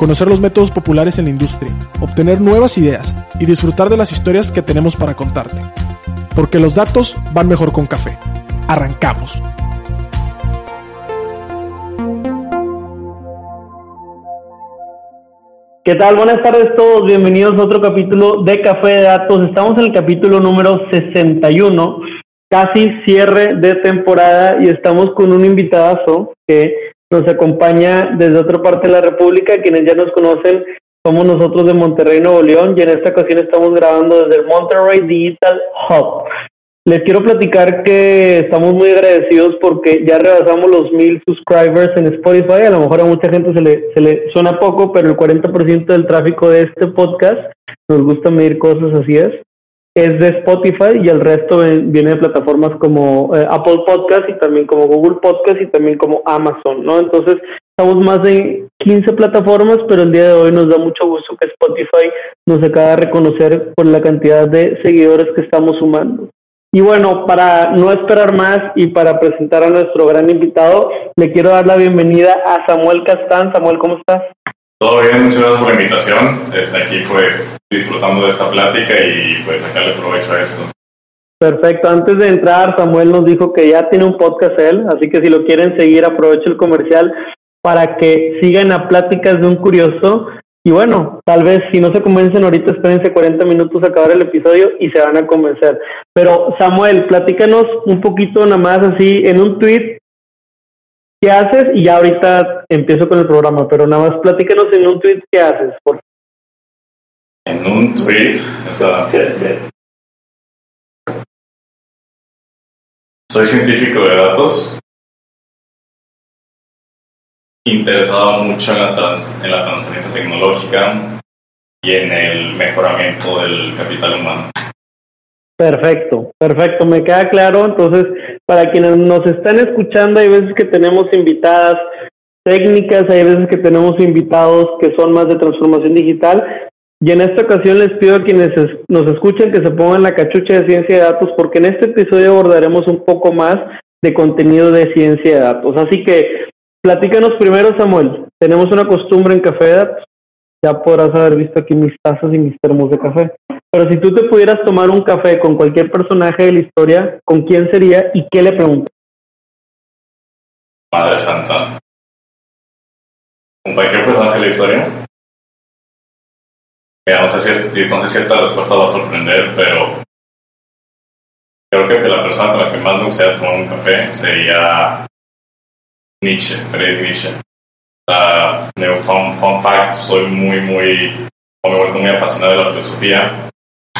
conocer los métodos populares en la industria, obtener nuevas ideas y disfrutar de las historias que tenemos para contarte. Porque los datos van mejor con café. Arrancamos. ¿Qué tal? Buenas tardes a todos. Bienvenidos a otro capítulo de Café de Datos. Estamos en el capítulo número 61, casi cierre de temporada y estamos con un invitadazo que nos acompaña desde otra parte de la República. Quienes ya nos conocen, somos nosotros de Monterrey, Nuevo León y en esta ocasión estamos grabando desde el Monterrey Digital Hub. Les quiero platicar que estamos muy agradecidos porque ya rebasamos los mil subscribers en Spotify. A lo mejor a mucha gente se le, se le suena poco, pero el 40% del tráfico de este podcast, nos gusta medir cosas así es, es de Spotify y el resto viene de plataformas como eh, Apple Podcast y también como Google Podcast y también como Amazon, ¿no? Entonces, estamos más de 15 plataformas, pero el día de hoy nos da mucho gusto que Spotify nos acaba de reconocer por la cantidad de seguidores que estamos sumando. Y bueno, para no esperar más y para presentar a nuestro gran invitado, le quiero dar la bienvenida a Samuel Castán. Samuel, ¿cómo estás? Todo bien, muchas gracias por la invitación. Está aquí pues disfrutando de esta plática y pues sacarle provecho a esto. Perfecto, antes de entrar, Samuel nos dijo que ya tiene un podcast él, así que si lo quieren seguir, aprovecho el comercial para que sigan a Pláticas de un Curioso y bueno, tal vez si no se convencen ahorita, espérense 40 minutos a acabar el episodio y se van a convencer. Pero Samuel, platícanos un poquito nada más así en un tweet. ¿Qué haces? Y ya ahorita empiezo con el programa, pero nada más platícanos en un tweet qué haces, por En un tweet, o sea, soy científico de datos interesado mucho en la, en la transferencia tecnológica y en el mejoramiento del capital humano. Perfecto, perfecto, me queda claro. Entonces, para quienes nos están escuchando, hay veces que tenemos invitadas técnicas, hay veces que tenemos invitados que son más de transformación digital. Y en esta ocasión les pido a quienes nos escuchen que se pongan la cachucha de ciencia de datos, porque en este episodio abordaremos un poco más de contenido de ciencia de datos. Así que Platícanos primero, Samuel. Tenemos una costumbre en Café Datos. Ya podrás haber visto aquí mis tazas y mis termos de café. Pero si tú te pudieras tomar un café con cualquier personaje de la historia, ¿con quién sería y qué le preguntas? Madre Santa. ¿Con cualquier personaje de la historia? no, sé si, sé si esta respuesta va a sorprender, pero creo que la persona con la que más me gustaría tomar un café sería Nietzsche, Friedrich Nietzsche. Uh, fun, fun fact, soy muy, muy, me he vuelto muy apasionado de la filosofía.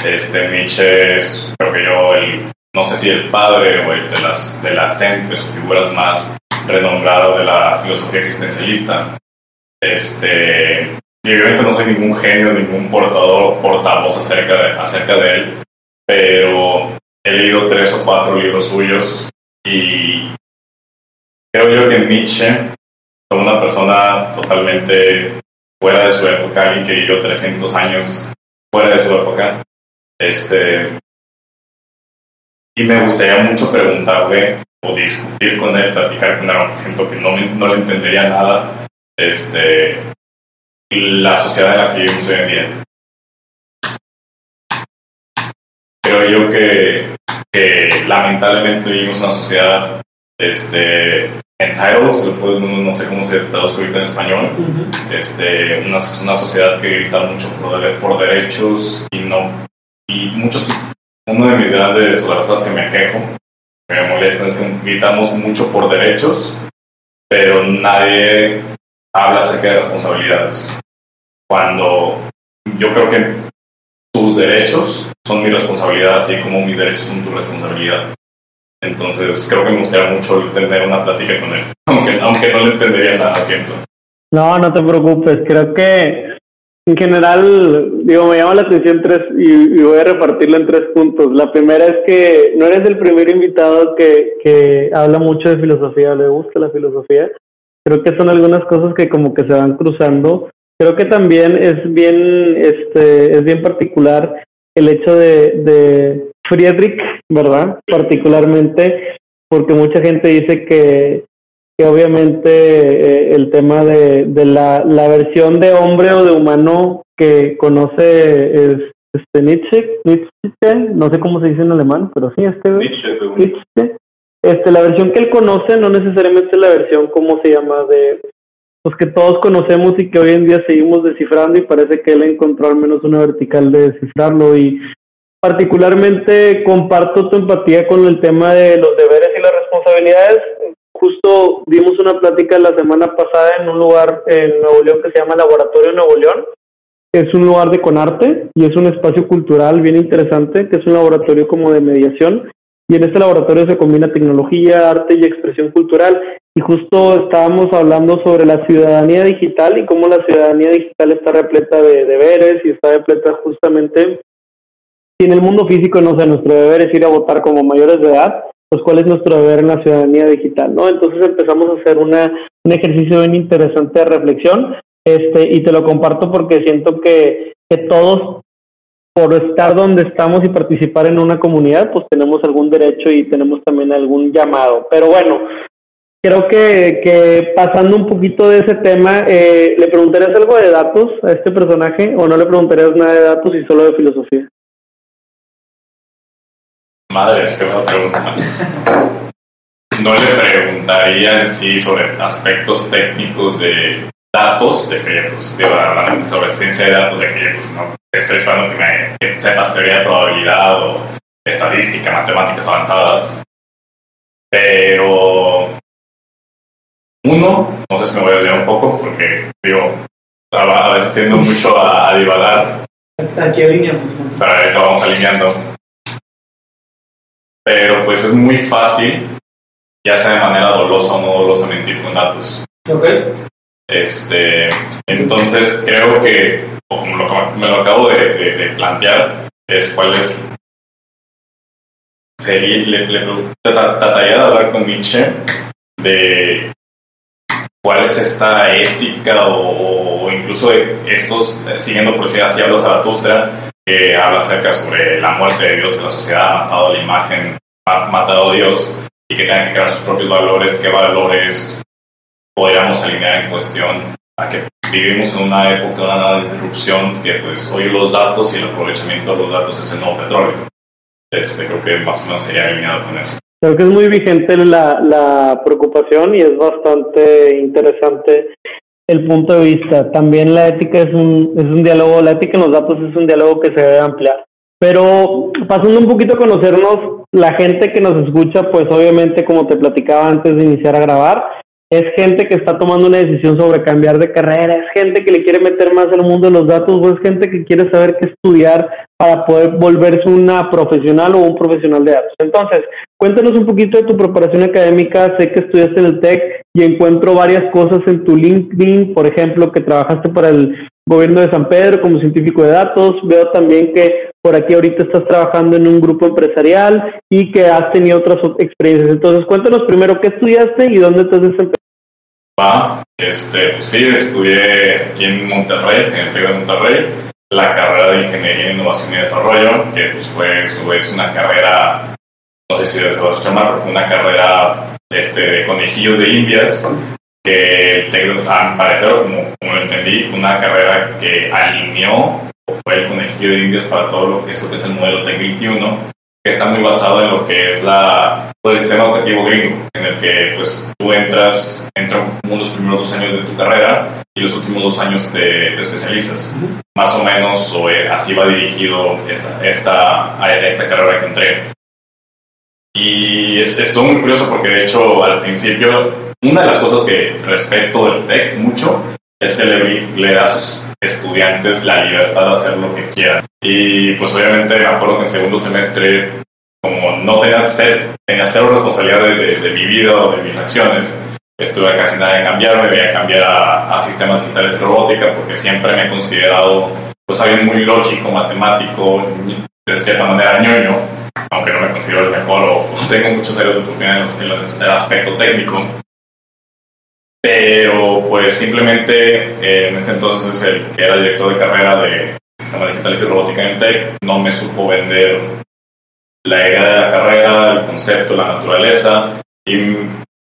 Este, Nietzsche es, creo que yo, el, no sé si el padre o el de las, de las de sus figuras más renombradas de la filosofía existencialista. Este, y obviamente no soy ningún genio, ningún portador, portavoz acerca de, acerca de él, pero he leído tres o cuatro libros suyos y Creo yo que Nietzsche fue una persona totalmente fuera de su época, alguien que vivió 300 años fuera de su época. Este, y me gustaría mucho preguntarle o discutir con él, platicar con él, aunque siento que no, no le entendería nada, este, la sociedad en la que vivimos hoy en día. Creo yo que, que lamentablemente vivimos una sociedad este, entitled, no sé cómo se traduce ahorita en español, este, una, una, sociedad que grita mucho por, derechos y no, y muchos, uno de mis grandes, las que me quejo, que me molestan es que gritamos mucho por derechos, pero nadie habla acerca de responsabilidades. Cuando yo creo que tus derechos son mi responsabilidad, así como mis derechos son tu responsabilidad. Entonces creo que me gustaría mucho tener una plática con él, aunque, aunque no le entendería nada, siento. No, no te preocupes, creo que en general, digo, me llama la atención tres y, voy a repartirlo en tres puntos. La primera es que no eres el primer invitado que, que habla mucho de filosofía, le gusta la filosofía. Creo que son algunas cosas que como que se van cruzando. Creo que también es bien, este, es bien particular el hecho de, de Friedrich, ¿verdad? Particularmente porque mucha gente dice que, que obviamente eh, el tema de, de la, la, versión de hombre o de humano que conoce es este Nietzsche, Nietzsche, no sé cómo se dice en alemán, pero sí, este Nietzsche, Este, la versión que él conoce no necesariamente la versión, ¿cómo se llama? De, pues que todos conocemos y que hoy en día seguimos descifrando y parece que él encontró al menos una vertical de descifrarlo y particularmente comparto tu empatía con el tema de los deberes y las responsabilidades. Justo dimos una plática la semana pasada en un lugar en Nuevo León que se llama Laboratorio Nuevo León. Es un lugar de Conarte y es un espacio cultural bien interesante, que es un laboratorio como de mediación. Y en este laboratorio se combina tecnología, arte y expresión cultural. Y justo estábamos hablando sobre la ciudadanía digital y cómo la ciudadanía digital está repleta de deberes y está repleta justamente si en el mundo físico, no sé, nuestro deber es ir a votar como mayores de edad, pues cuál es nuestro deber en la ciudadanía digital, ¿no? Entonces empezamos a hacer una, un ejercicio bien interesante de reflexión, este, y te lo comparto porque siento que, que todos, por estar donde estamos y participar en una comunidad, pues tenemos algún derecho y tenemos también algún llamado. Pero bueno, creo que, que pasando un poquito de ese tema, eh, ¿le preguntarías algo de datos a este personaje o no le preguntarías nada de datos y solo de filosofía? Madre, es que buena pregunta. No le preguntaría en sí sobre aspectos técnicos de datos, de que, pues, digo, sobre ciencia de datos, de que, pues, no estoy esperando que me que sepas teoría de probabilidad o estadística, matemáticas avanzadas. Pero, uno, no sé si me voy a olvidar un poco, porque, digo, a veces tiendo mucho a, a divagar. Aquí alineamos. Pero ahorita vamos alineando pero pues es muy fácil, ya sea de manera dolosa o no dolosa, mentir con datos. Ok. Este, entonces creo que, como lo, me lo acabo de, plantear, es cuál es. Sería, le, le, trataría de hablar con Nietzsche de cuál es esta ética o, o incluso de estos, siguiendo por si hacia los Zaratustra, que habla acerca sobre la muerte de Dios, que la sociedad ha matado la imagen, matado a Dios y que tengan que crear sus propios valores, qué valores podríamos alinear en cuestión a que vivimos en una época de una disrupción que pues hoy los datos y el aprovechamiento de los datos es el nuevo petróleo. Este, creo que más o menos sería alineado con eso. Creo que es muy vigente la, la preocupación y es bastante interesante el punto de vista. También la ética es un, es un diálogo, la ética en los datos es un diálogo que se debe ampliar. Pero pasando un poquito a conocernos, la gente que nos escucha, pues obviamente como te platicaba antes de iniciar a grabar, es gente que está tomando una decisión sobre cambiar de carrera, es gente que le quiere meter más al mundo de los datos, o es gente que quiere saber qué estudiar para poder volverse una profesional o un profesional de datos. Entonces, cuéntanos un poquito de tu preparación académica. Sé que estudiaste en el TEC y encuentro varias cosas en tu LinkedIn, por ejemplo, que trabajaste para el gobierno de San Pedro como científico de datos. Veo también que por aquí ahorita estás trabajando en un grupo empresarial y que has tenido otras experiencias. Entonces, cuéntanos primero qué estudiaste y dónde te has desempeñado. Ah, este, pues sí, estudié aquí en Monterrey, en el TEC de Monterrey, la carrera de Ingeniería, Innovación y Desarrollo, que pues fue es una carrera, no sé si se va a escuchar mal, fue una carrera este, de conejillos de indias, que a mi parecer, como, como lo entendí, fue una carrera que alineó o fue el conejillo de indias para todo lo que es, lo que es el modelo TEC 21, que está muy basado en lo que es la, todo el sistema educativo gringo, en el que pues tú entras, entran los primeros dos años de tu carrera y los últimos dos años te, especializas. Más o menos o, eh, así va dirigido esta, esta, esta carrera que entré. Y es, es todo muy curioso porque de hecho al principio una de las cosas que respeto del TEC mucho es que le, le, da a sus estudiantes la libertad de hacer lo que quieran. Y pues obviamente me acuerdo que en segundo semestre, como no tenía, ser, tenía cero responsabilidad de, de, mi vida o de mis acciones, estuve casi nada de cambiar, me voy a cambiar a, a sistemas digitales y robótica porque siempre me he considerado pues alguien muy lógico, matemático, de cierta manera ñoño, aunque no me considero el mejor o, tengo muchos áreas de oportunidad en, el aspecto técnico. Pero pues simplemente eh, en ese entonces el que era director de carrera de sistemas digitales y robótica en Tech no me supo vender la idea de la carrera, el concepto, la naturaleza y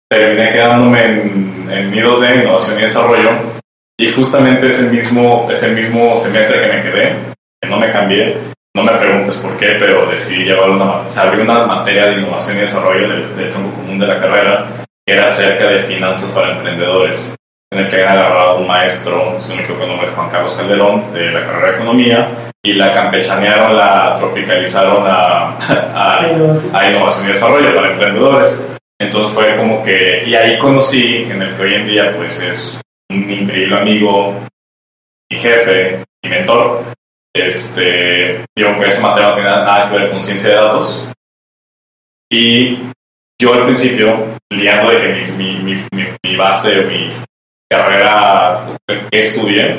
terminé quedándome en, en mi 2D, innovación y desarrollo y justamente ese mismo, ese mismo semestre que me quedé, que no me cambié, no me preguntes por qué, pero decidí llevar una, se abrió una materia de innovación y desarrollo del, del tronco común de la carrera, que era acerca de finanzas para emprendedores, en el que había agarrado un maestro, su único nombre Juan Carlos Calderón, de la carrera de economía, y la campechanearon, la tropicalizaron a, a, innovación y desarrollo para emprendedores. Entonces fue como que, y ahí conocí, en el que hoy en día pues es un increíble amigo y jefe y mentor, este, digo que esa materia no tiene nada que ver con ciencia de datos. Y yo al principio, liando de que mi, mi, mi, mi base, mi carrera que estudié,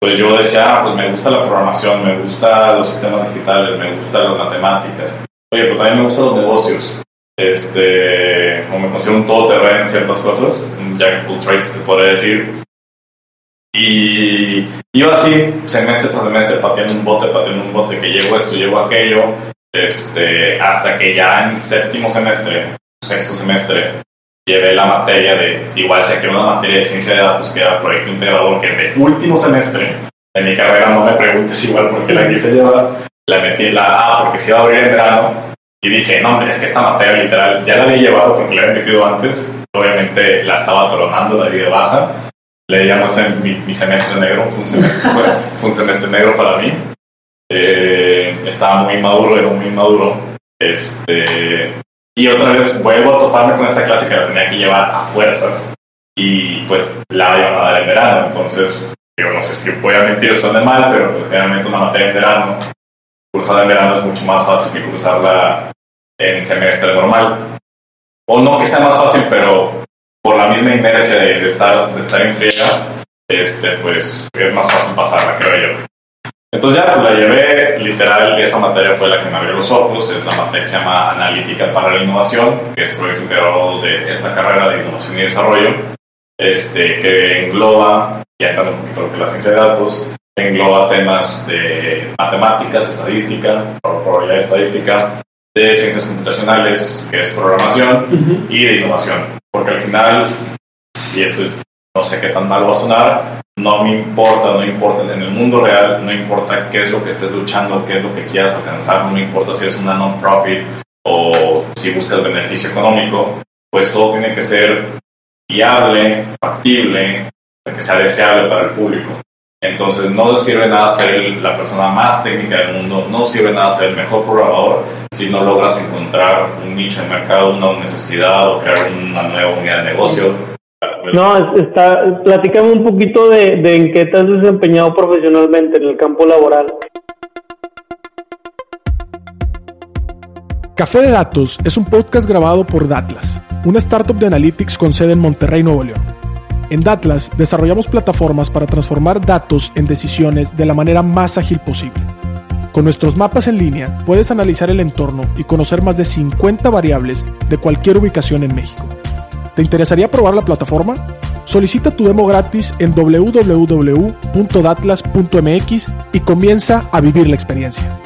pues yo decía, ah, pues me gusta la programación, me gusta los sistemas digitales, me gusta las matemáticas. Oye, pues también me gustan los negocios. Este, como me considero un todoterreno en ciertas cosas, un jack full trade se puede decir. Y iba así, semestre tras semestre, pateando un bote, pateando un bote, que llego esto, llego aquello, este, hasta que ya en séptimo semestre, sexto semestre, llevé la materia de, igual sé que una materia de ciencia de datos, que era proyecto integrador, que es de último semestre de mi carrera, no me preguntes igual por qué la quise llevar, la metí en la A porque se iba a abrir en verano, y dije, no, hombre, es que esta materia literal ya la había llevado porque la había metido antes, obviamente la estaba tronando, la di de baja, leíamos en mi, mi, semestre negro, fue un semestre, fue, un semestre negro para mí. Eh, estaba muy maduro, era muy maduro. Este, y otra vez vuelvo a toparme con esta clase que la tenía que llevar a fuerzas y pues la iban a dar en verano. Entonces, yo no sé si voy a mentir o suena mal, pero pues generalmente una materia en verano, cursada en verano es mucho más fácil que cursarla en semestre normal. O no que sea más fácil, pero por la misma inercia de, estar, de estar en friega, este, pues es más fácil pasarla, creo yo. Entonces ya pues, la llevé, literal, esa materia fue la que me abrió los ojos, es la materia que se llama Analítica para la Innovación, que es proyecto integrado de esta carrera de Innovación y Desarrollo, este, que engloba, ya entrando un poquito lo que es la ciencia de datos, engloba temas de matemáticas, estadística, probabilidad estadística, de ciencias computacionales, que es programación, y de innovación porque al final, y esto no sé qué tan mal va a sonar, no me importa, no importa en el mundo real, no importa qué es lo que estés luchando, qué es lo que quieras alcanzar, no importa si eres una non-profit o si buscas beneficio económico, pues todo tiene que ser viable, factible, que sea deseable para el público. Entonces no sirve nada ser la persona más técnica del mundo, no sirve nada ser el mejor programador si no logras encontrar un nicho de mercado, una necesidad o crear una nueva unidad de negocio. No, está, platícame un poquito de, de en qué te has desempeñado profesionalmente en el campo laboral. Café de Datos es un podcast grabado por Datlas, una startup de analytics con sede en Monterrey, Nuevo León. En Datlas desarrollamos plataformas para transformar datos en decisiones de la manera más ágil posible. Con nuestros mapas en línea puedes analizar el entorno y conocer más de 50 variables de cualquier ubicación en México. ¿Te interesaría probar la plataforma? Solicita tu demo gratis en www.datlas.mx y comienza a vivir la experiencia.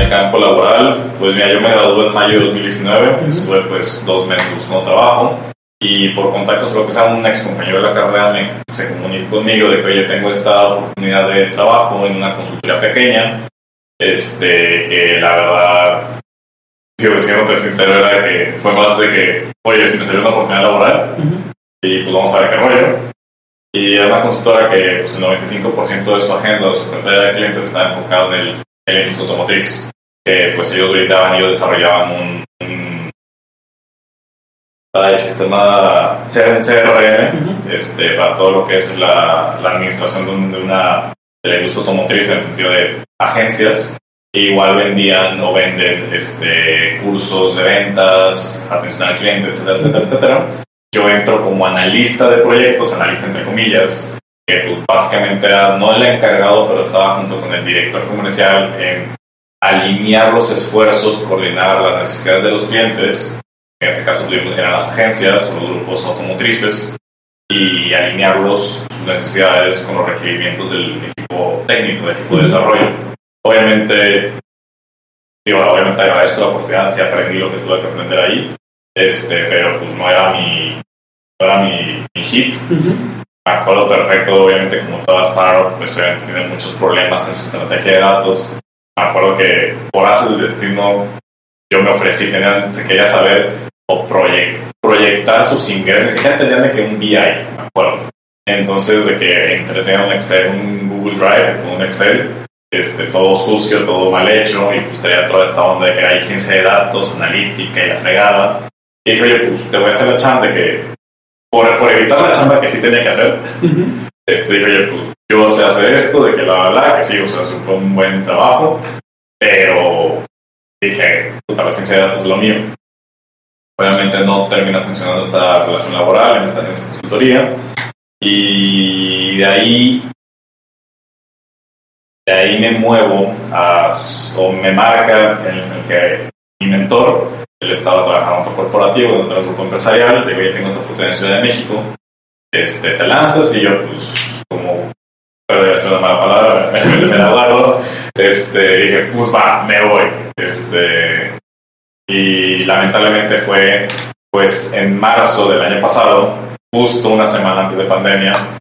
El campo laboral, pues mira, yo me gradué en mayo de 2019, estuve pues dos meses buscando trabajo y por contactos, lo que sea, un ex compañero de la carrera me, se comunicó conmigo de que, oye, tengo esta oportunidad de trabajo en una consultoría pequeña, este, que la verdad, sigo diciéndote sincero, era que fue más de que, oye, si me salió una oportunidad laboral, y pues vamos a ver qué rollo. Y era una consultora que pues, el 95% de su agenda, de su cartera de clientes está enfocado en el en la industria automotriz. que pues ellos brindaban, ellos desarrollaban un, un sistema CRM este, para todo lo que es la, la administración de, una, de la industria automotriz en el sentido de agencias igual vendían o venden este, cursos de ventas, atención al cliente, etcétera, etcétera, etcétera. Yo entro como analista de proyectos, analista entre comillas, que pues básicamente era no el encargado, pero estaba junto con el director comercial en alinear los esfuerzos, coordinar las necesidades de los clientes, en este caso eran las agencias o los grupos automotrices, y alinearlos sus necesidades con los requerimientos del equipo técnico, del equipo de desarrollo. Obviamente, digo, obviamente agradezco la oportunidad, sí aprendí lo que tuve que aprender ahí, este, pero pues no era mi, no era mi, hit. Me acuerdo perfecto, obviamente, como toda startup, pues tiene muchos problemas en su estrategia de datos. Me acuerdo que por hacer el destino, yo me ofrecí, tenía, se quería saber o proyectar sus ingresos. Ya tenían de que un BI, me acuerdo. Entonces, de que entretenía un Excel, un Google Drive con un Excel, este, todo sucio, todo mal hecho, y pues tenía toda esta onda de que hay ciencia de datos, analítica y la fregada. Y dije, oye, pues te voy a hacer la chamba de que, por, por evitar la chamba que sí tenía que hacer, este, dije, oye, pues yo sé hacer esto, de que la verdad, que sí, o sea, fue un buen trabajo, pero dije, puta, la ciencia de datos es lo mío. Obviamente no termina funcionando esta relación laboral en esta, en esta consultoría, y de ahí de ahí me muevo a, o me marca en el que mi mentor, él estaba trabajando en otro corporativo, en otro grupo empresarial, de que tengo esta oportunidad en Ciudad de México, este, te lanzas y yo, pues, como, pero ser una mala palabra, me metí en este, dije, pues va, me voy, este, y lamentablemente fue, pues, en marzo del año pasado, justo una semana antes de pandemia,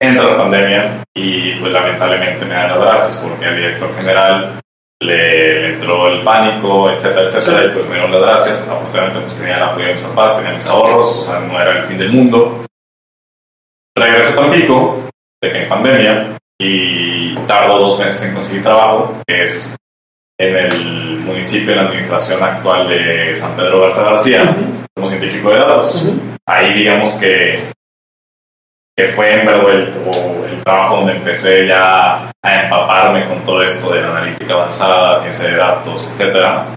entra la pandemia y pues lamentablemente me dan las gracias porque al director general le, entró el pánico, etcétera, etcétera, y pues me dieron las gracias. Afortunadamente pues tenía el apoyo de mis papás, tenía mis ahorros, o sea, no era el fin del mundo. Regreso a Tampico, de que en pandemia, y tardo dos meses en conseguir trabajo, que es en el municipio, en la administración actual de San Pedro Garza García, como científico de datos. Ahí digamos que que fue en verdad el, el, trabajo donde empecé ya a empaparme con todo esto de la analítica avanzada, ciencia de datos, etc.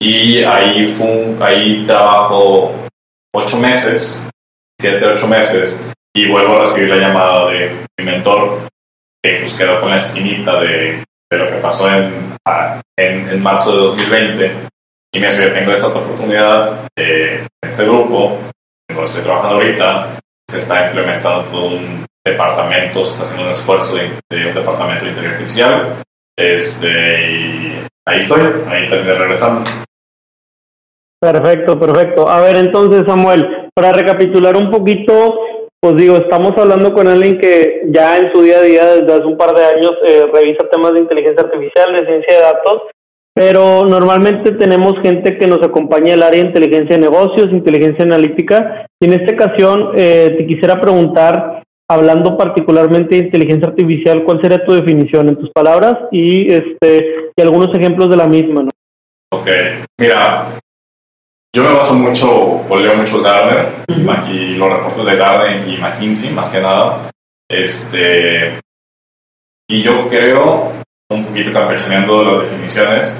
Y ahí, fue ahí trabajo ocho meses, siete, ocho meses, y vuelvo a recibir la llamada de mi mentor, que pues quedó con la esquinita de, de lo que pasó en, en, en, marzo de 2020, y me dice, tengo esta oportunidad eh, este grupo, en donde estoy trabajando ahorita, se está implementando todo un departamento, se está haciendo un esfuerzo de, un departamento de inteligencia artificial. Este, ahí estoy, ahí terminé regresando. Perfecto, perfecto. A ver, entonces, Samuel, para recapitular un poquito, pues digo, estamos hablando con alguien que ya en su día a día, desde hace un par de años, eh, revisa temas de inteligencia artificial, de ciencia de datos, pero normalmente tenemos gente que nos acompaña el área de inteligencia de negocios, inteligencia analítica, y en esta ocasión eh, te quisiera preguntar, hablando particularmente de inteligencia artificial, ¿cuál sería tu definición en tus palabras y, este, y algunos ejemplos de la misma? ¿no? Ok, mira, yo me baso mucho, o leo mucho Gartner, y los reportes de Gartner y McKinsey, más que nada, este, y yo creo, un poquito campechaneando las definiciones,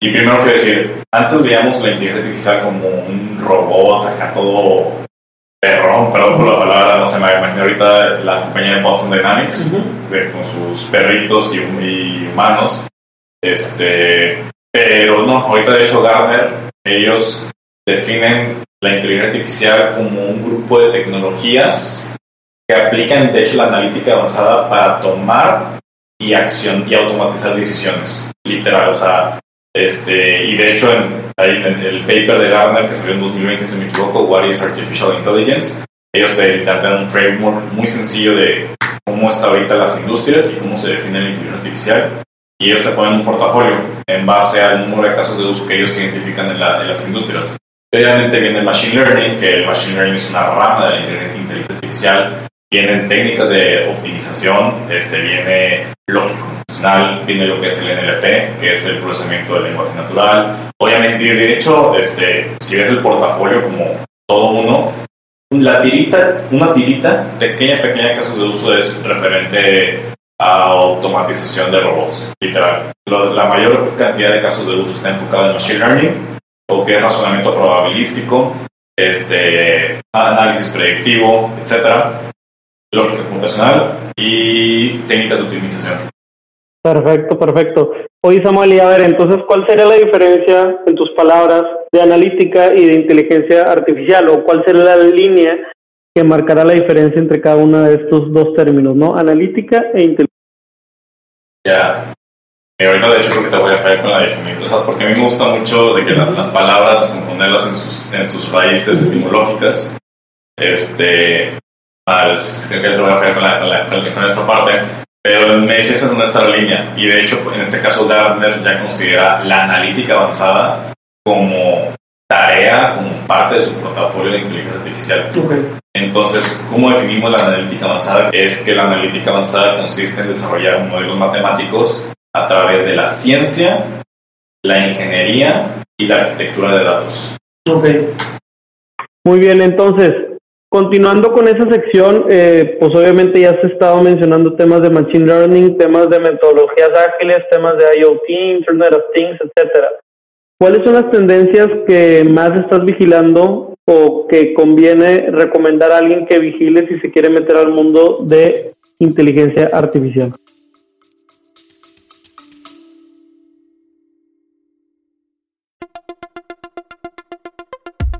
y primero que decir, antes veíamos la inteligencia artificial como un robot acá todo perrón, perdón por la palabra, no se me imagino ahorita la compañía de Boston Dynamics, con sus perritos y, humanos. Este, pero no, ahorita de hecho Gartner, ellos definen la inteligencia artificial como un grupo de tecnologías que aplican de hecho la analítica avanzada para tomar y acción y automatizar decisiones. Literal, o sea, este, y de hecho, en, en, el paper de Gartner que salió en 2020, si me equivoco, What is Artificial Intelligence, ellos te, dan un framework muy sencillo de cómo está ahorita las industrias y cómo se define la inteligencia artificial. Y ellos te ponen un portafolio en base al número de casos de uso que ellos identifican en, la, en las industrias. Obviamente viene el Machine Learning, que el Machine Learning es una rama de la inteligencia artificial. Vienen técnicas de optimización, este, viene lógico viene lo que es el NLP, que es el procesamiento del lenguaje natural. Obviamente, de hecho, este, si ves el portafolio como todo uno, la tirita, una tirita, pequeña, pequeña caso de uso es referente a automatización de robots, literal. la mayor cantidad de casos de uso está enfocado en Machine Learning, o que es razonamiento probabilístico, este, análisis predictivo, etcétera, lógica computacional y técnicas de optimización. Perfecto, perfecto. Oye Samuel, y a ver, entonces, ¿cuál sería la diferencia, en tus palabras, de analítica y de inteligencia artificial? ¿O cuál sería la línea que marcará la diferencia entre cada uno de estos dos términos, ¿no? Analítica e inteligencia. Ya. Y ahorita, de hecho, creo que te voy a fallar con la definición, ¿sabes? Porque a mí me gusta mucho de que las, las palabras, componerlas en sus, en sus raíces etimológicas. Este. Ah, creo que te voy a fallar con, la, con, con esa parte. Pero me dice esa es nuestra línea. Y de hecho, en este caso, Gardner ya considera la analítica avanzada como tarea, como parte de su portafolio de inteligencia artificial. Entonces, ¿cómo definimos la analítica avanzada? Es que la analítica avanzada consiste en desarrollar modelos matemáticos a través de la ciencia, la ingeniería y la arquitectura de datos. Ok. Muy bien, entonces, continuando con esa sección, eh, pues obviamente ya se estado mencionando temas de Machine Learning, temas de metodologías ágiles, temas de IoT, Internet of Things, etcétera. ¿Cuáles son las tendencias que más estás vigilando o que conviene recomendar a alguien que vigile si se quiere meter al mundo de inteligencia artificial?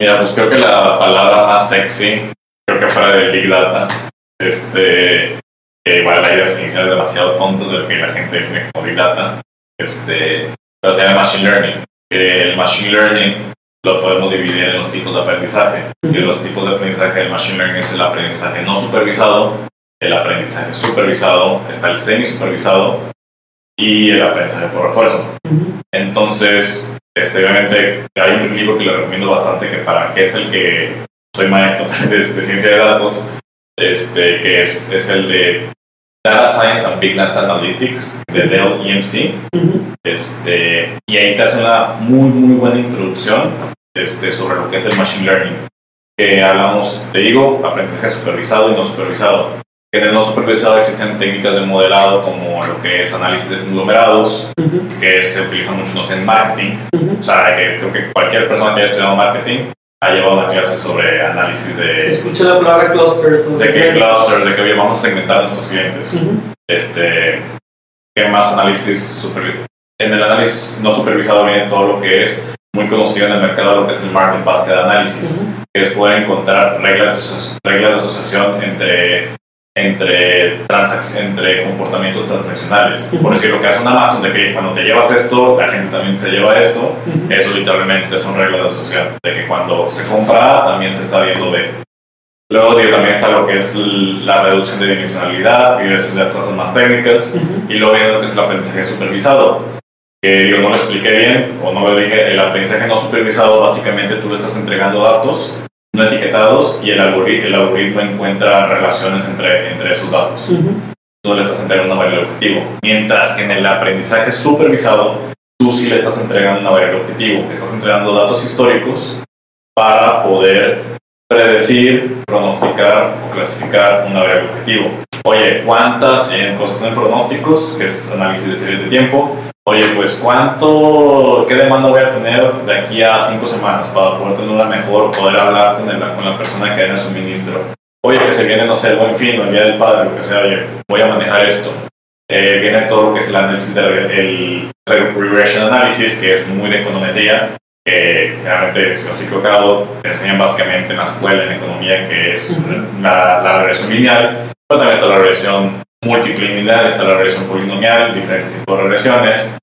Mira, pues creo que la palabra más sexy, creo que fuera de Big Data, este, igual hay definiciones demasiado tontas de lo que la gente define como Big Data, este, pero se llama Machine Learning. el Machine Learning lo podemos dividir en los tipos de aprendizaje. Y los tipos de aprendizaje del Machine Learning es el aprendizaje no supervisado, el aprendizaje supervisado, está el semi supervisado y el aprendizaje por refuerzo. Entonces, este, obviamente hay un libro que le recomiendo bastante que para que es el que soy maestro de, de ciencia de datos, este, que es, es el de Data Science and Big Data Analytics de Dell EMC. este, y ahí te hace una muy, muy buena introducción este, sobre lo que es el Machine Learning. Que hablamos, te digo, aprendizaje supervisado y no supervisado. En el no supervisado existen técnicas de modelado como lo que es análisis de conglomerados, que se utiliza mucho en marketing. O sea, que creo que cualquier persona que haya estudiado marketing ha llevado una clase sobre análisis de... Escucha la palabra clusters. de qué clusters, de que vamos a segmentar a nuestros clientes. este, ¿Qué más análisis super, En el análisis no supervisado viene todo lo que es muy conocido en el mercado, lo que es el Market Basket Analysis, que es poder encontrar reglas, reglas de asociación entre entre, entre comportamientos transaccionales. Por decir, lo que hace un Amazon, de que cuando te llevas esto, la gente también se lleva esto, eso literalmente son reglas de asociación, de que cuando se compra también se está viendo B. Luego también está lo que es la reducción de dimensionalidad y de esas cosas más técnicas. Y luego viene lo que es el aprendizaje supervisado, que yo no lo expliqué bien o no lo dije. El aprendizaje no supervisado, básicamente tú le estás entregando datos etiquetados y el, algoritmo, el algoritmo encuentra relaciones entre, entre esos datos. Tú le estás entregando una variable objetivo. Mientras que en el aprendizaje supervisado, tú sí le estás entregando una variable objetivo. Estás entregando datos históricos para poder predecir, pronosticar o clasificar una variable objetivo. Oye, ¿cuántas en cuestión de pronósticos, que es análisis de series de tiempo, oye, pues cuánto, qué demanda voy a tener de aquí a cinco semanas para poder tener una mejor, poder hablar con, con la persona que el suministro. Oye, que se viene, no sé, el buen fin, el día del padre, lo que sea, oye, voy a manejar esto. eh, viene todo lo que es el análisis del regression analysis, que es muy de econometría, que generalmente, si no estoy equivocado, te enseñan básicamente en la escuela en economía, que es la, la regresión lineal, pero también está la regresión multilineal, está la regresión polinomial, diferentes tipos de regresiones.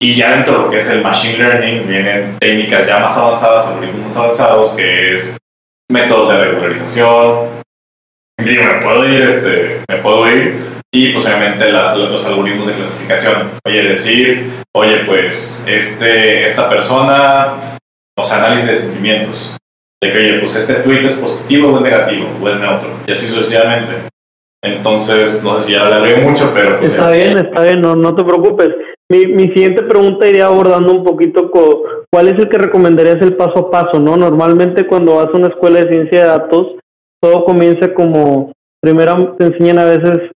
Y ya dentro de lo que es el machine learning vienen técnicas ya más avanzadas, algoritmos avanzados, que es métodos de regularización. Digo, me puedo ir, este, me puedo ir. Y pues obviamente las, los algoritmos de clasificación. Oye, decir, oye, pues este, esta persona, o sea, análisis de sentimientos. De que, oye, pues este tweet es positivo o es negativo, o es neutro. Y así sucesivamente. Entonces, no sé si ya mucho, pero... Pues, está bien, está bien, no, no te preocupes. Mi, mi siguiente pregunta iría abordando un poquito cuál es el que recomendarías el paso a paso, ¿no? Normalmente cuando vas a una escuela de ciencia de datos, todo comienza como, primero te enseñan a veces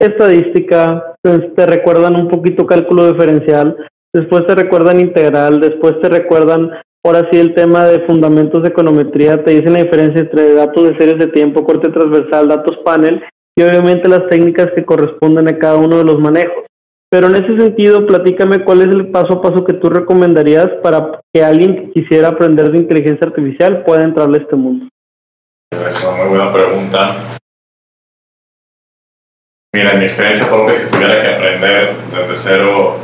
estadística, te recuerdan un poquito cálculo diferencial, después te recuerdan integral, después te recuerdan ahora sí el tema de fundamentos de econometría, te dicen la diferencia entre datos de series de tiempo, corte transversal, datos panel y obviamente las técnicas que corresponden a cada uno de los manejos. Pero en ese sentido, platícame cuál es el paso a paso que tú recomendarías para que alguien que quisiera aprender de inteligencia artificial pueda entrarle a este mundo. Es una muy buena pregunta. Mira, en mi experiencia propia, si tuviera que aprender desde cero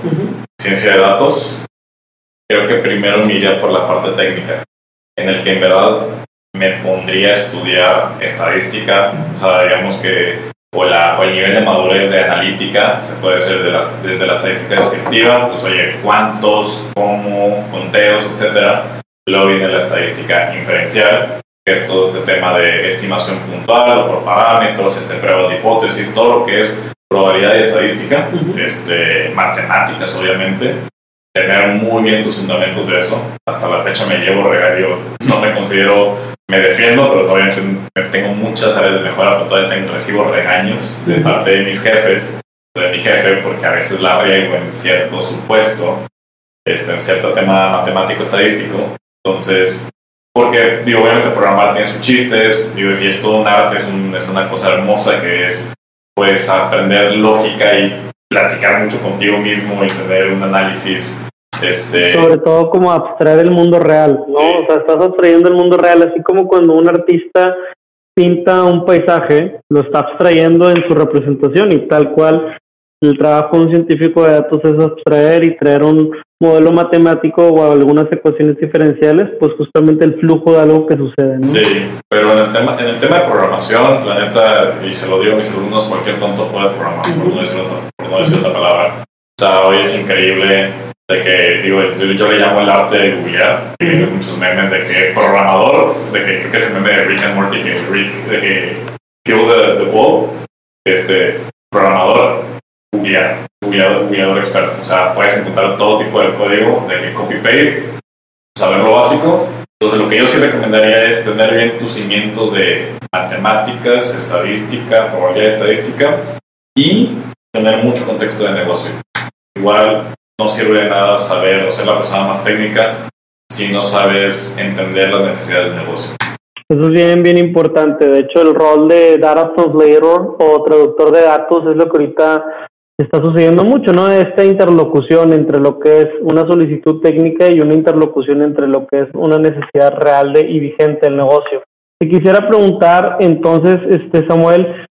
ciencia de datos, creo que primero me iría por la parte técnica, en el que en verdad me pondría a estudiar estadística, o sea, digamos que, o, la, o el nivel de madurez de analítica, se puede hacer de las, desde la estadística descriptiva, pues oye, cuántos, cómo, conteos, etcétera. Luego viene la estadística inferencial, que es todo este tema de estimación puntual o por parámetros, este, pruebas de hipótesis, todo lo que es probabilidad y estadística, este, matemáticas obviamente, tener muy bien tus fundamentos de eso. Hasta la fecha me llevo regalio, no me considero me defiendo, pero todavía tengo muchas áreas de mejora, pero todavía tengo, recibo regaños de parte de mis jefes, de mi jefe, porque a veces la riego en cierto supuesto, este, en cierto tema matemático estadístico. Entonces, porque, digo, obviamente programar tiene sus chistes, digo, y es todo un arte, es, es una cosa hermosa que es, pues, aprender lógica y platicar mucho contigo mismo y tener un análisis este... Sobre todo como abstraer el mundo real, ¿no? O sea, estás abstrayendo el mundo real, así como cuando un artista pinta un paisaje, lo está abstrayendo en su representación y tal cual el trabajo de un científico de datos es abstraer y traer un modelo matemático o algunas ecuaciones diferenciales, pues justamente el flujo de algo que sucede. ¿no? Sí, pero en el, tema, en el tema de programación, la neta, y se lo digo a mis alumnos, cualquier tonto puede programar, por, no decir, por no decir la palabra. O sea, hoy es increíble de que, digo, yo, le llamo el arte de googlear, hay muchos memes de que programador, de que creo que es el meme de Rick and Morty, que Rick, de que kill the, the este, programador, googlear, googleador, googleador experto, o sea, puedes encontrar todo tipo de código, de que copy-paste, saber lo básico, entonces lo que yo sí recomendaría es tener bien tus cimientos de matemáticas, estadística, probabilidad estadística y tener mucho contexto de negocio. Igual no sirve de nada saber o ser la persona más técnica si no sabes entender las necesidades del negocio. Eso es bien, bien importante. De hecho, el rol de Data Translator o traductor de datos es lo que ahorita está sucediendo mucho, ¿no? Esta interlocución entre lo que es una solicitud técnica y una interlocución entre lo que es una necesidad real de, y vigente del negocio. Te quisiera preguntar, entonces, este Samuel,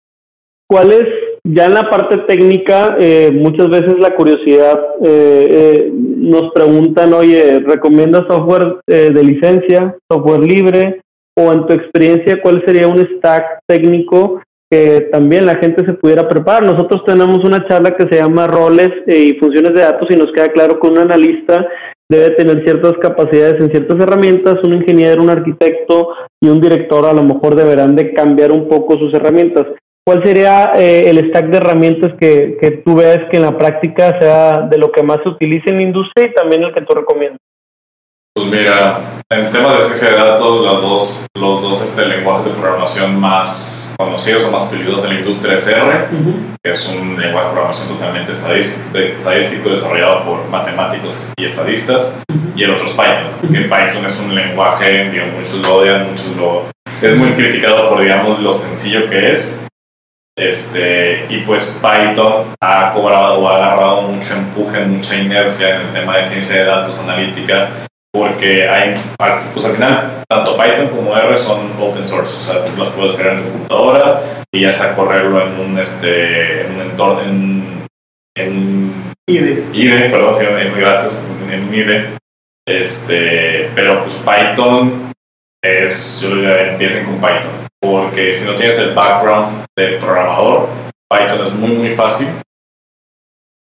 ¿cuál es ya en la parte técnica, eh, muchas veces la curiosidad eh, eh, nos preguntan, oye, ¿recomiendas software de licencia, software libre? O en tu experiencia, ¿cuál sería un stack técnico que también la gente se pudiera preparar? Nosotros tenemos una charla que se llama roles y funciones de datos y nos queda claro que un analista debe tener ciertas capacidades en ciertas herramientas, un ingeniero, un arquitecto y un director a lo mejor deberán de cambiar un poco sus herramientas. ¿Cuál sería eh, el stack de herramientas que, que tú ves que en la práctica sea de lo que más se utiliza en la industria y también el que tú recomiendas? Pues mira, en el tema de ciencia de datos, los dos, los dos este, lenguajes de programación más conocidos o más utilizados en la industria es R, que es un lenguaje de programación totalmente estadístico, desarrollado por matemáticos y estadistas, y el otro es Python, que Python es un lenguaje, digo, muchos lo odian, muchos lo... Es muy criticado por, digamos, lo sencillo que es, Este, y pues Python ha cobrado o ha agarrado mucho empuje, mucha inercia en el tema de ciencia de datos, analítica, porque hay, pues al final, tanto Python como R son open source, o sea, tú las puedes crear en tu computadora y ya sea correrlo en un, este, en un entorno, en, en IDE. IDE, perdón, sí, gracias, en IDE. Este, pero pues Python es, yo diría, empiecen con Python, porque si no tienes el background de programador, Python es muy, muy fácil,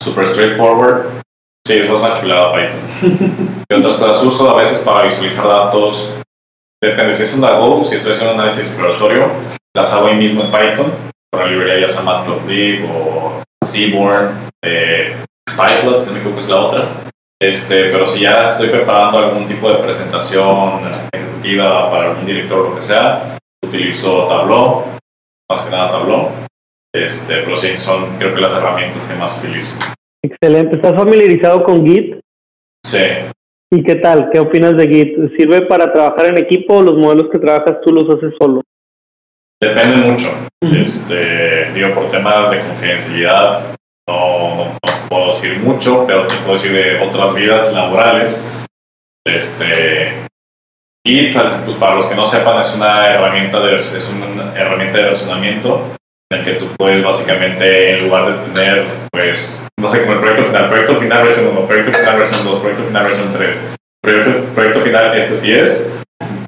super straightforward. Sí, eso es una chulada Python. y otras cosas uso a veces para visualizar datos. Depende si es un Go, si estoy haciendo un análisis exploratorio, las hago ahí mismo en Python, con la librería ya sea Matplotlib o Seaborn, eh, Pyplot, si no me equivoco es la otra. Este, pero si ya estoy preparando algún tipo de presentación ejecutiva para algún director o lo que sea, utilizo Tableau, más que nada Tableau. Este, pero sí, son creo que las herramientas que más utilizo. Excelente. ¿Estás familiarizado con Git? Sí. ¿Y qué tal? ¿Qué opinas de Git? ¿Sirve para trabajar en equipo o los modelos que trabajas tú los haces solo? Depende mucho. Este, digo, por temas de confidencialidad, no, no, puedo decir mucho, pero te puedo decir de otras vidas laborales. Este, Git, pues para los que no sepan, es una herramienta de, es una herramienta de versionamiento en el que tú puedes básicamente, en lugar de tener, pues, no sé, como el proyecto final, proyecto final versión 1, proyecto final versión 2, proyecto final versión 3, proyecto, proyecto final, este sí es,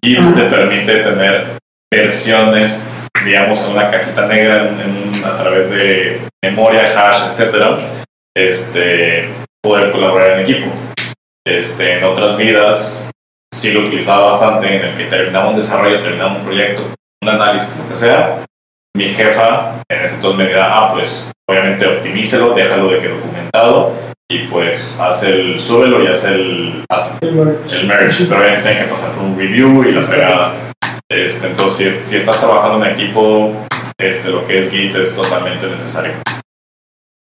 Git te permite tener versiones, digamos, en una cajita negra en, a través de memoria, hash, etcétera, este, poder colaborar en equipo. Este, en otras vidas sí lo utilizaba bastante, en el que terminaba un desarrollo, terminaba un proyecto, un análisis, lo que sea. Mi jefa en ese entonces me dirá, ah, pues obviamente optimícelo, déjalo de que documentado y pues hace el, súbelo y hace el, hace el merge, pero obviamente hay que pasar por un review y las pegadas. Este, entonces, si, si, estás trabajando en equipo, este, lo que es Git es totalmente necesario.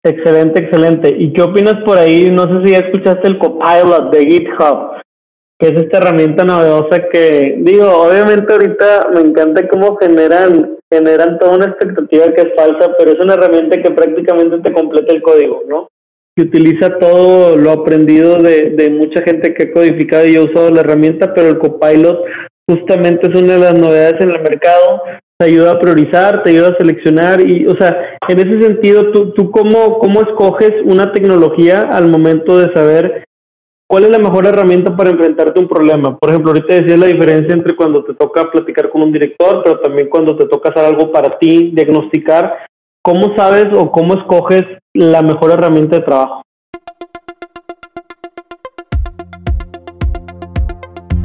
Excelente, excelente. ¿Y qué opinas por ahí? No sé si ya escuchaste el copilot de GitHub, que es esta herramienta novedosa que, digo, obviamente ahorita me encanta cómo generan, generan toda una expectativa que es falsa, pero es una herramienta que prácticamente te completa el código, ¿no? Que utiliza todo lo aprendido de, de mucha gente que ha codificado y ha usado la herramienta, pero el copilot justamente es una de las novedades en el mercado te ayuda a priorizar, te ayuda a seleccionar y, o sea, en ese sentido, ¿tú, tú cómo, cómo escoges una tecnología al momento de saber cuál es la mejor herramienta para enfrentarte a un problema? Por ejemplo, ahorita decías la diferencia entre cuando te toca platicar con un director, pero también cuando te toca hacer algo para ti, diagnosticar. ¿Cómo sabes o cómo escoges la mejor herramienta de trabajo?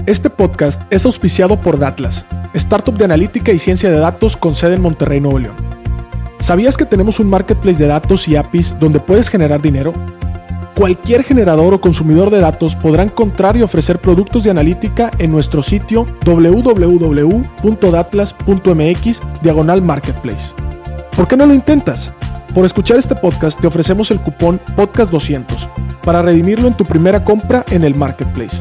Este podcast es auspiciado por Datlas startup de analítica y ciencia de datos con sede en Monterrey, Nuevo León. ¿Sabías que tenemos un marketplace de datos y APIs donde puedes generar dinero? Cualquier generador o consumidor de datos podrá encontrar y ofrecer productos de analítica en nuestro sitio www.datlas.mx diagonal marketplace. ¿Por qué no lo intentas? Por escuchar este podcast te ofrecemos el cupón podcast200 para redimirlo en tu primera compra en el marketplace.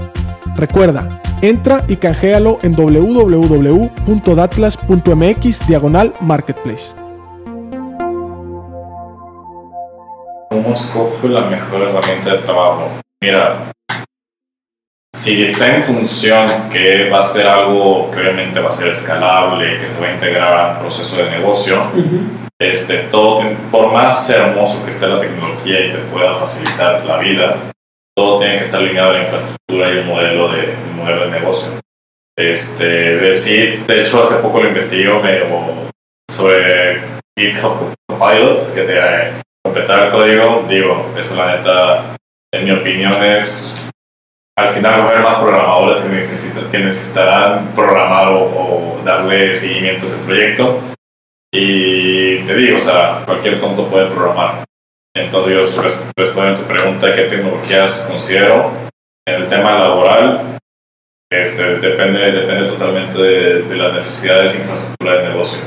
Recuerda, entra y canjealo en www.datlas.mx diagonal marketplace. ¿Cómo escojo la mejor herramienta de trabajo? Mira, si está en función que va a ser algo que obviamente va a ser escalable, que se va a integrar al proceso de negocio, este, todo, por más hermoso que esté la tecnología y te pueda facilitar la vida, todo tiene que estar alineado a la infraestructura y el modelo de, modelo de negocio. Este, de, de hecho, hace poco lo investigué sobre GitHub Copilot, que te completar el código. Digo, eso la neta, en mi opinión, es al final va a haber más programadores que, que necesitarán programar o, darle seguimiento a ese proyecto. Y te digo, o sea, cualquier tonto puede programar. Entonces, yo respondo a tu pregunta, ¿qué tecnologías considero? En el tema laboral, este, depende, depende totalmente de, las necesidades de infraestructura de negocio.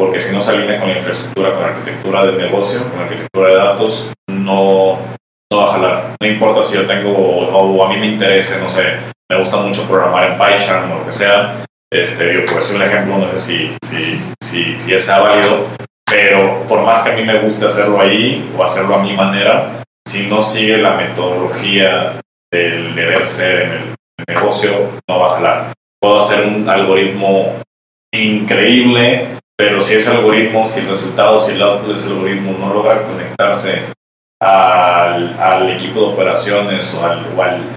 Porque si no se alinea con la infraestructura, con la arquitectura del negocio, con la arquitectura de datos, no, no va a jalar. No importa si yo tengo o, a mí me interese, no sé, me gusta mucho programar en PyCharm o lo que sea. Este, yo por decir un ejemplo, no sé si, si, si, si sea válido, pero por más que a mí me guste hacerlo ahí o hacerlo a mi manera, si no sigue la metodología del deber ser en el negocio, no va a jalar. Puedo hacer un algoritmo increíble, pero si ese algoritmo, si el resultado, si el output de ese algoritmo no logra conectarse al, al equipo de operaciones o, al, o, al,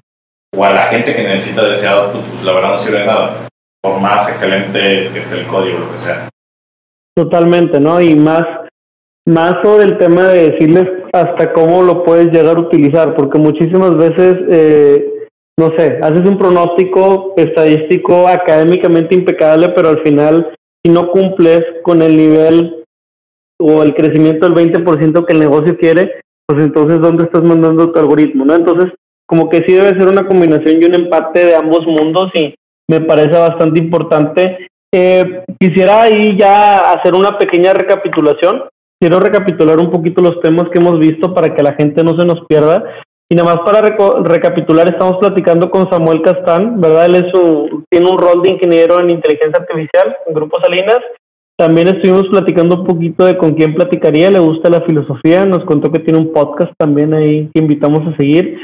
o, a la gente que necesita de ese output, pues la verdad no sirve de nada, por más excelente que esté el código o lo que sea. Totalmente, ¿no? Y más, más sobre el tema de decirles hasta cómo lo puedes llegar a utilizar, porque muchísimas veces, eh, no sé, haces un pronóstico estadístico académicamente impecable, pero al final, si no cumples con el nivel o el crecimiento del 20% que el negocio quiere, pues entonces, ¿dónde estás mandando tu algoritmo? ¿no? Entonces, como que sí debe ser una combinación y un empate de ambos mundos y me parece bastante importante eh, quisiera ahí ya hacer una pequeña recapitulación. Quiero recapitular un poquito los temas que hemos visto para que la gente no se nos pierda. Y nada más para recapitular, estamos platicando con Samuel Castán, ¿verdad? Él es tiene un rol de ingeniero en inteligencia artificial en Grupo Salinas. También estuvimos platicando un poquito de con quién platicaría, le gusta la filosofía, nos contó que tiene un podcast también ahí que invitamos a seguir.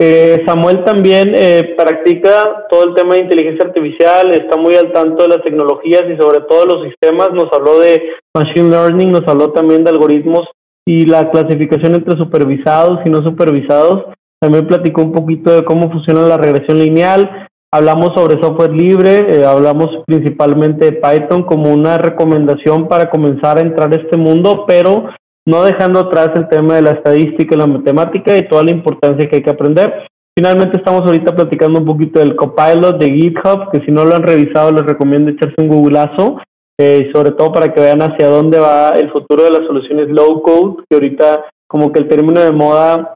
Eh, Samuel también eh, practica todo el tema de inteligencia artificial, está muy al tanto de las tecnologías y sobre todo los sistemas. Nos habló de machine learning, nos habló también de algoritmos y la clasificación entre supervisados y no supervisados. También platicó un poquito de cómo funciona la regresión lineal. Hablamos sobre software libre, eh, hablamos principalmente de Python como una recomendación para comenzar a entrar a este mundo, pero no dejando atrás el tema de la estadística y la matemática y toda la importancia que hay que aprender. Finalmente estamos ahorita platicando un poquito del Copilot de GitHub, que si no lo han revisado les recomiendo echarse un googleazo, eh, sobre todo para que vean hacia dónde va el futuro de las soluciones low code, que ahorita como que el término de moda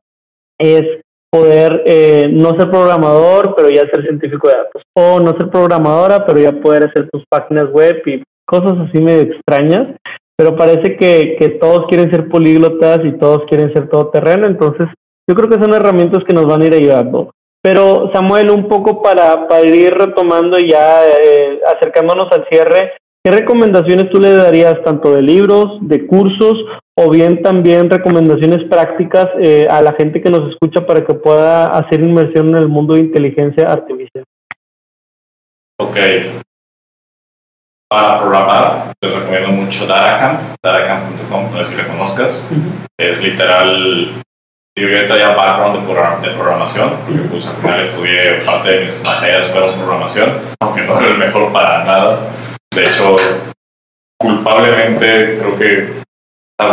es poder eh, no ser programador, pero ya ser científico de datos, o no ser programadora, pero ya poder hacer tus páginas web y cosas así medio extrañas. Pero parece que, que todos quieren ser políglotas y todos quieren ser todoterreno, entonces yo creo que son herramientas que nos van a ir ayudando. Pero Samuel, un poco para, para ir retomando ya, eh, acercándonos al cierre, ¿qué recomendaciones tú le darías tanto de libros, de cursos o bien también recomendaciones prácticas eh, a la gente que nos escucha para que pueda hacer inmersión en el mundo de inteligencia artificial? Ok, para programar, te recomiendo mucho Daracamp, daracamp.com, no sé si la conozcas. Es literal, yo ya background de, de programación, porque pues al final estudié parte de mis materias fueron programación, aunque no era el mejor para nada. De hecho, culpablemente creo que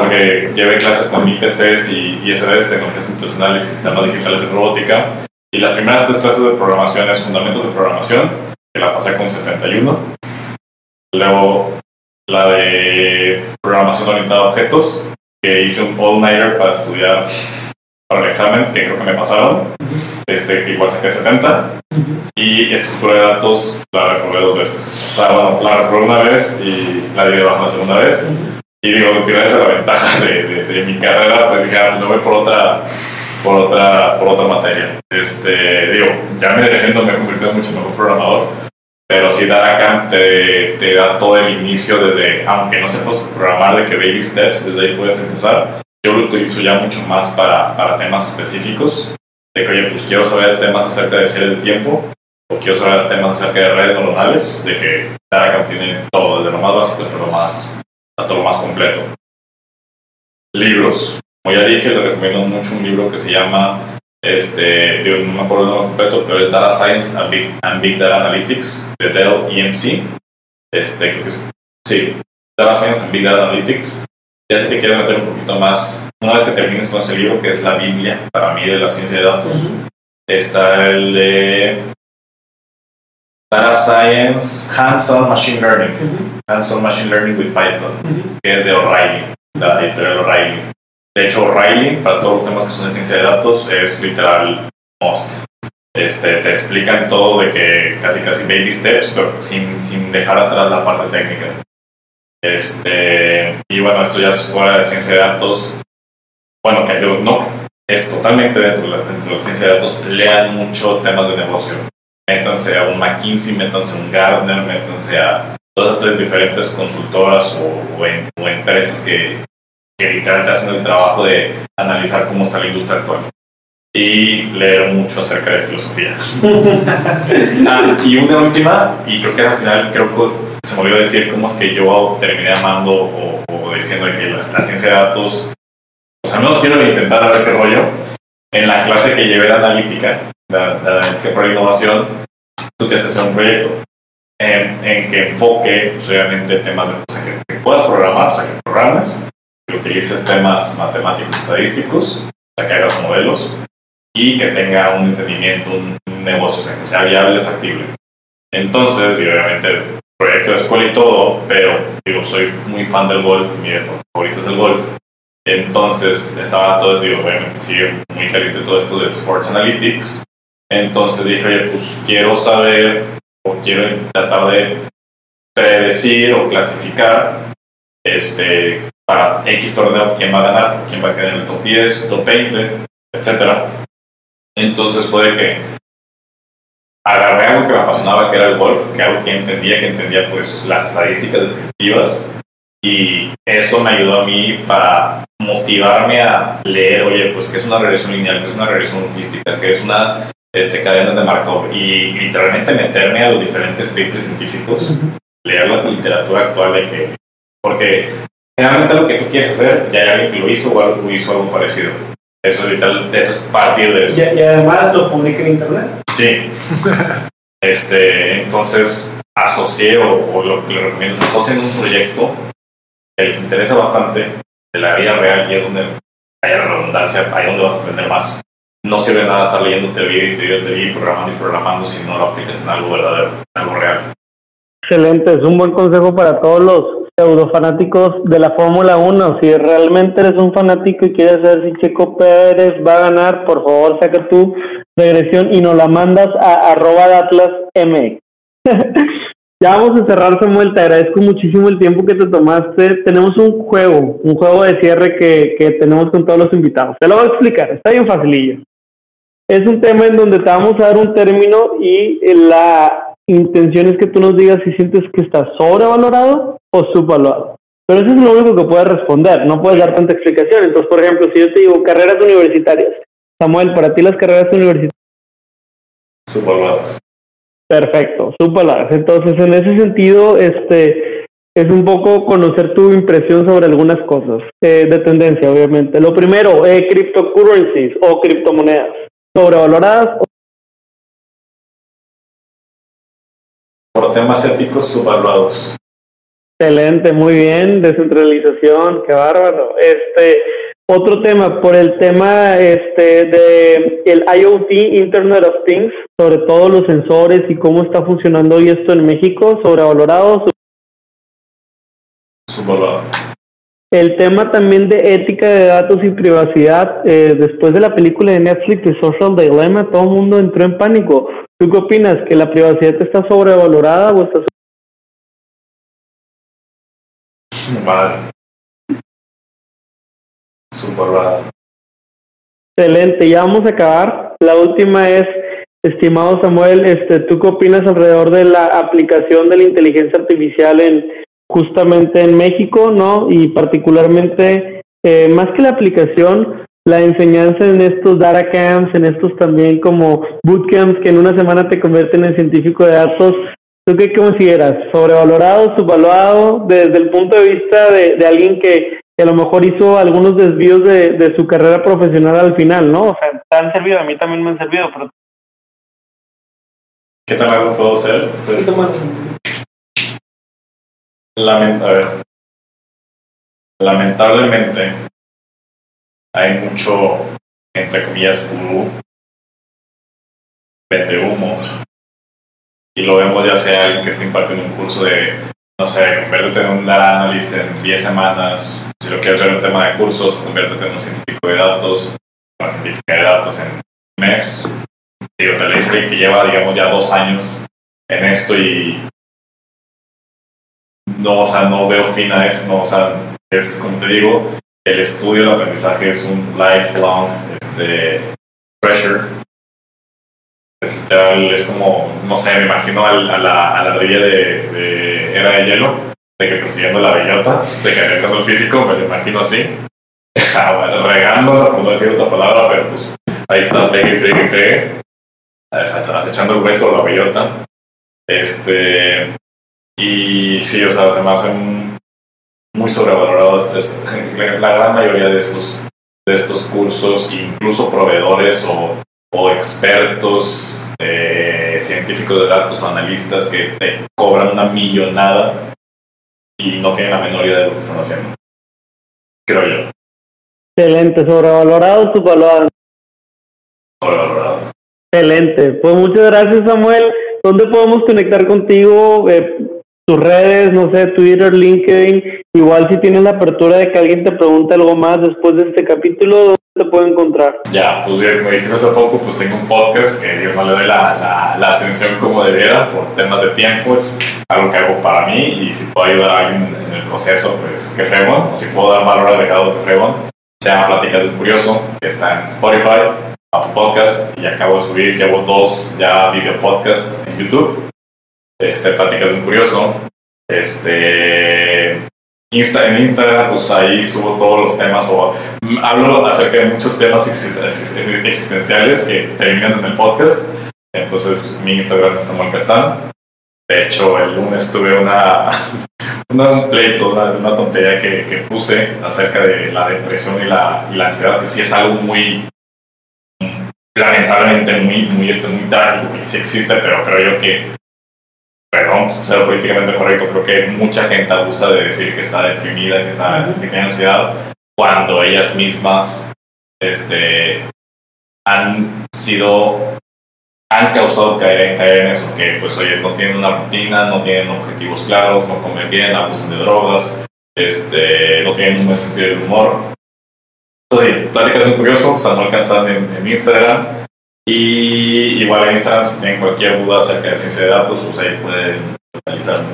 que llevé clases con IPCs y ISDs, tecnologías computacionales y sistemas digitales de robótica. Y las primeras tres clases de programación es fundamentos de programación, que la pasé con 71 Luego la de programación orientada a objetos, que hice un all-nighter para estudiar para el examen, que creo que me pasaron, este, que igual saqué 70. Y estructura de datos la reprobé dos veces. O sea, bueno, la reprobé una vez y la di de baja la segunda vez. Y digo, tiene esa la ventaja de, de, mi carrera, pues dije, ah, no voy por otra, por otra, por otra materia. Este, digo, ya me defiendo, me he convertido en mucho mejor programador pero si Daracamp te, te da todo el inicio desde, aunque no sepas programar de que baby steps, desde ahí puedes empezar. Yo lo utilizo ya mucho más para, para temas específicos, de que, oye, pues quiero saber temas acerca de series de tiempo, o quiero saber temas acerca de redes neuronales, de que Daracamp tiene todo, desde lo más básico hasta lo más, hasta lo más completo. Libros. Como ya dije, le recomiendo mucho un libro que se llama este, no me acuerdo el nombre completo, pero es Data Science and Big, Data Analytics de Dell EMC. Este, sí, Data Science and Big Data Analytics. Ya si te quieres meter un poquito más, una vez que termines con ese libro, que es la Biblia para mí de la ciencia de datos, está el de Data Science Hands-on Machine Learning, Hands-on Machine Learning with Python, que es de O'Reilly, la editorial O'Reilly. De hecho, O'Reilly, para todos los temas que son de ciencia de datos, es literal most. Este, te explican todo de que casi casi baby steps, pero sin, sin dejar atrás la parte técnica. Este, y bueno, esto ya es fuera de ciencia de datos. Bueno, que no, es totalmente dentro de, la, dentro de la ciencia de datos. Lean mucho temas de negocio. Métanse a un McKinsey, métanse a un Gartner, métanse a todas estas diferentes consultoras o, o, o empresas que, que literalmente hacen el trabajo de analizar cómo está la industria actual y leer mucho acerca de filosofía. Ah, y una última, y creo que al final creo que se me olvidó decir cómo es que yo terminé amando o, o diciendo que la, la ciencia de datos, pues al menos quiero intentar a ver qué rollo. En la clase que llevé de analítica, de, de analítica para la innovación, tú que hacer un proyecto en, en que enfoque, pues, obviamente, temas de que, que puedas programar, o sea, que programes, que utilices temas matemáticos estadísticos, o sea, que hagas modelos y que tenga un entendimiento, un, un negocio, o sea, que sea viable, factible. Entonces, y obviamente, proyecto de escuela y todo, pero digo, soy muy fan del golf, mi deporte favorito es el golf. Entonces, estaba todo, digo, obviamente, sigue muy caliente todo esto de Sports Analytics. Entonces dije, oye, pues quiero saber o quiero tratar de predecir o clasificar este, para X torneo quién va a ganar, quién va a quedar en el top 10, top 20, etcétera. Entonces fue de que agarré algo que me apasionaba, que era el golf, que algo que entendía, que entendía pues las estadísticas descriptivas y eso me ayudó a mí para motivarme a leer, oye, pues qué es una regresión lineal, qué es una regresión logística, qué es una este, cadenas de Markov y literalmente meterme a los diferentes papers científicos, leer la literatura actual de que, porque generalmente lo que tú quieres hacer, ya hay alguien que lo hizo o algo, hizo algo parecido. Eso es literal, eso es partir de eso. Y, y además lo publica en internet. Sí. Este, entonces asocié o, lo que le recomiendo es asocien un proyecto que les interesa bastante de la vida real y es donde hay la redundancia, ahí donde vas a aprender más. No sirve nada estar leyendo teoría y teoría teoría y programando y programando si no lo aplicas en algo verdadero, en algo real. Excelente, es un buen consejo para todos los pseudo fanáticos de la Fórmula 1. Si realmente eres un fanático y quieres saber si Checo Pérez va a ganar, por favor saca tu regresión y nos la mandas a arroba Atlas M. ya vamos a cerrar, Samuel. Te agradezco muchísimo el tiempo que te tomaste. Tenemos un juego, un juego de cierre que, que tenemos con todos los invitados. Te lo voy a explicar, está bien facilillo. Es un tema en donde te vamos a dar un término y la intención es que tú nos digas si sientes que está sobrevalorado o subvalorado. Pero eso es lo único que puedes responder, no puedes dar tanta explicación. Entonces, por ejemplo, si yo te digo carreras universitarias, Samuel, para ti las carreras universitarias, Subvaluados. perfecto, subvaloradas. Entonces, en ese sentido, este es un poco conocer tu impresión sobre algunas cosas eh, de tendencia, obviamente. Lo primero, eh, cryptocurrencies o criptomonedas, sobrevaloradas o Por temas éticos, subvaluados. Excelente, muy bien, descentralización, qué bárbaro. Este, otro tema, por el tema este de el IoT, Internet of Things, sobre todo los sensores y cómo está funcionando hoy esto en México, sobrevalorado. El tema también de ética de datos y privacidad, eh, después de la película de Netflix de Social Dilemma, todo el mundo entró en pánico. ¿Tú qué opinas? ¿Que la privacidad está sobrevalorada o está Mal. Excelente, ya vamos a acabar. La última es, estimado Samuel, este, ¿tú qué opinas alrededor de la aplicación de la inteligencia artificial en justamente en México, no? Y particularmente, eh, más que la aplicación, la enseñanza en estos data camps, en estos también como bootcamps que en una semana te convierten en científico de datos. ¿Tú qué consideras? ¿Sobrevalorado, subvaluado? Desde el punto de vista de alguien que, que a lo mejor hizo algunos desvíos de, de su carrera profesional al final, ¿no? O sea, te han servido, a mí también me han servido, pero... ¿Qué tan largo puedo ser? Pues, lament- a ver. Lamentablemente, hay mucho, entre comillas, gurú, vende humo. Y lo vemos ya sea alguien que está impartiendo un curso de, no sé, conviértete en un data analyst en 10 semanas. Si lo quieres ver en un tema de cursos, conviértete en un científico de datos, una científica de datos en un mes. Digo, te alguien que lleva, digamos, ya dos años en esto y no, o sea, no veo fin a eso, no, o sea, es como te digo, el estudio, el aprendizaje es un lifelong este, pressure. Es, como, no sé, me imagino a, la, a la ardilla de, de Era de Hielo, de que persiguiendo la bellota, de que arriesgando el físico, me lo imagino así. regándola, por no decir otra palabra, pero pues ahí está, fregue, fregue, fregue, acechando el hueso la bellota. Este, y sí, o sea, se me muy sobrevalorados la gran mayoría de estos, de estos cursos, incluso proveedores o, o expertos eh, científicos de datos o analistas que te cobran una millonada y no tienen la menor idea de lo que están haciendo. Creo yo. Excelente, sobrevalorado tu valor. Sobrevalorado. Excelente. Pues muchas gracias, Samuel. ¿Dónde podemos conectar contigo? Eh, tus redes, no sé, Twitter, LinkedIn. Igual si tienes la apertura de que alguien te pregunte algo más después de este capítulo, ¿dónde te puedo encontrar? Ya, pues bien, como dijiste hace poco, pues tengo un podcast que yo no le doy la, la, atención como debiera por temas de tiempo. Es algo que hago para mí y si puedo ayudar a alguien en el proceso, pues que fregón. O si puedo dar valor agregado, que fregón. Se llama Pláticas del Curioso, que está en Spotify, Apple Podcast y acabo de subir, llevo dos ya video podcasts en YouTube este, Pláticas de un Curioso. Este, Insta, en Instagram, pues ahí subo todos los temas o hablo acerca de muchos temas existenciales que terminan en el podcast. Entonces, mi Instagram es Samuel Castán. De hecho, el lunes tuve una, un pleito, una, una tontería que, que, puse acerca de la depresión y la, y la ansiedad, que sí es algo muy, lamentablemente muy, muy, este, muy trágico, que sí existe, pero creo yo que perdón, ser políticamente correcto, creo que mucha gente abusa de decir que está deprimida, que, está, que tiene ansiedad, cuando ellas mismas este, han sido, han causado caer, caer en eso, que pues oye, no tienen una rutina, no tienen objetivos claros, no comen bien, abusan de drogas, este, no tienen un buen sentido del humor. Entonces, pláticas muy curioso, Samuel Castán en, en Instagram, y igual en Instagram, si tienen cualquier duda acerca de ciencia de datos, pues ahí pueden localizarme.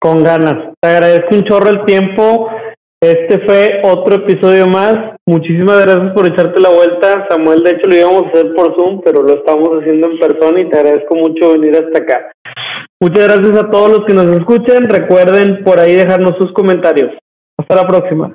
Con ganas. Te agradezco un chorro el tiempo. Este fue otro episodio más. Muchísimas gracias por echarte la vuelta. Samuel, de hecho, lo íbamos a hacer por Zoom, pero lo estamos haciendo en persona y te agradezco mucho venir hasta acá. Muchas gracias a todos los que nos escuchen. Recuerden por ahí dejarnos sus comentarios. Hasta la próxima.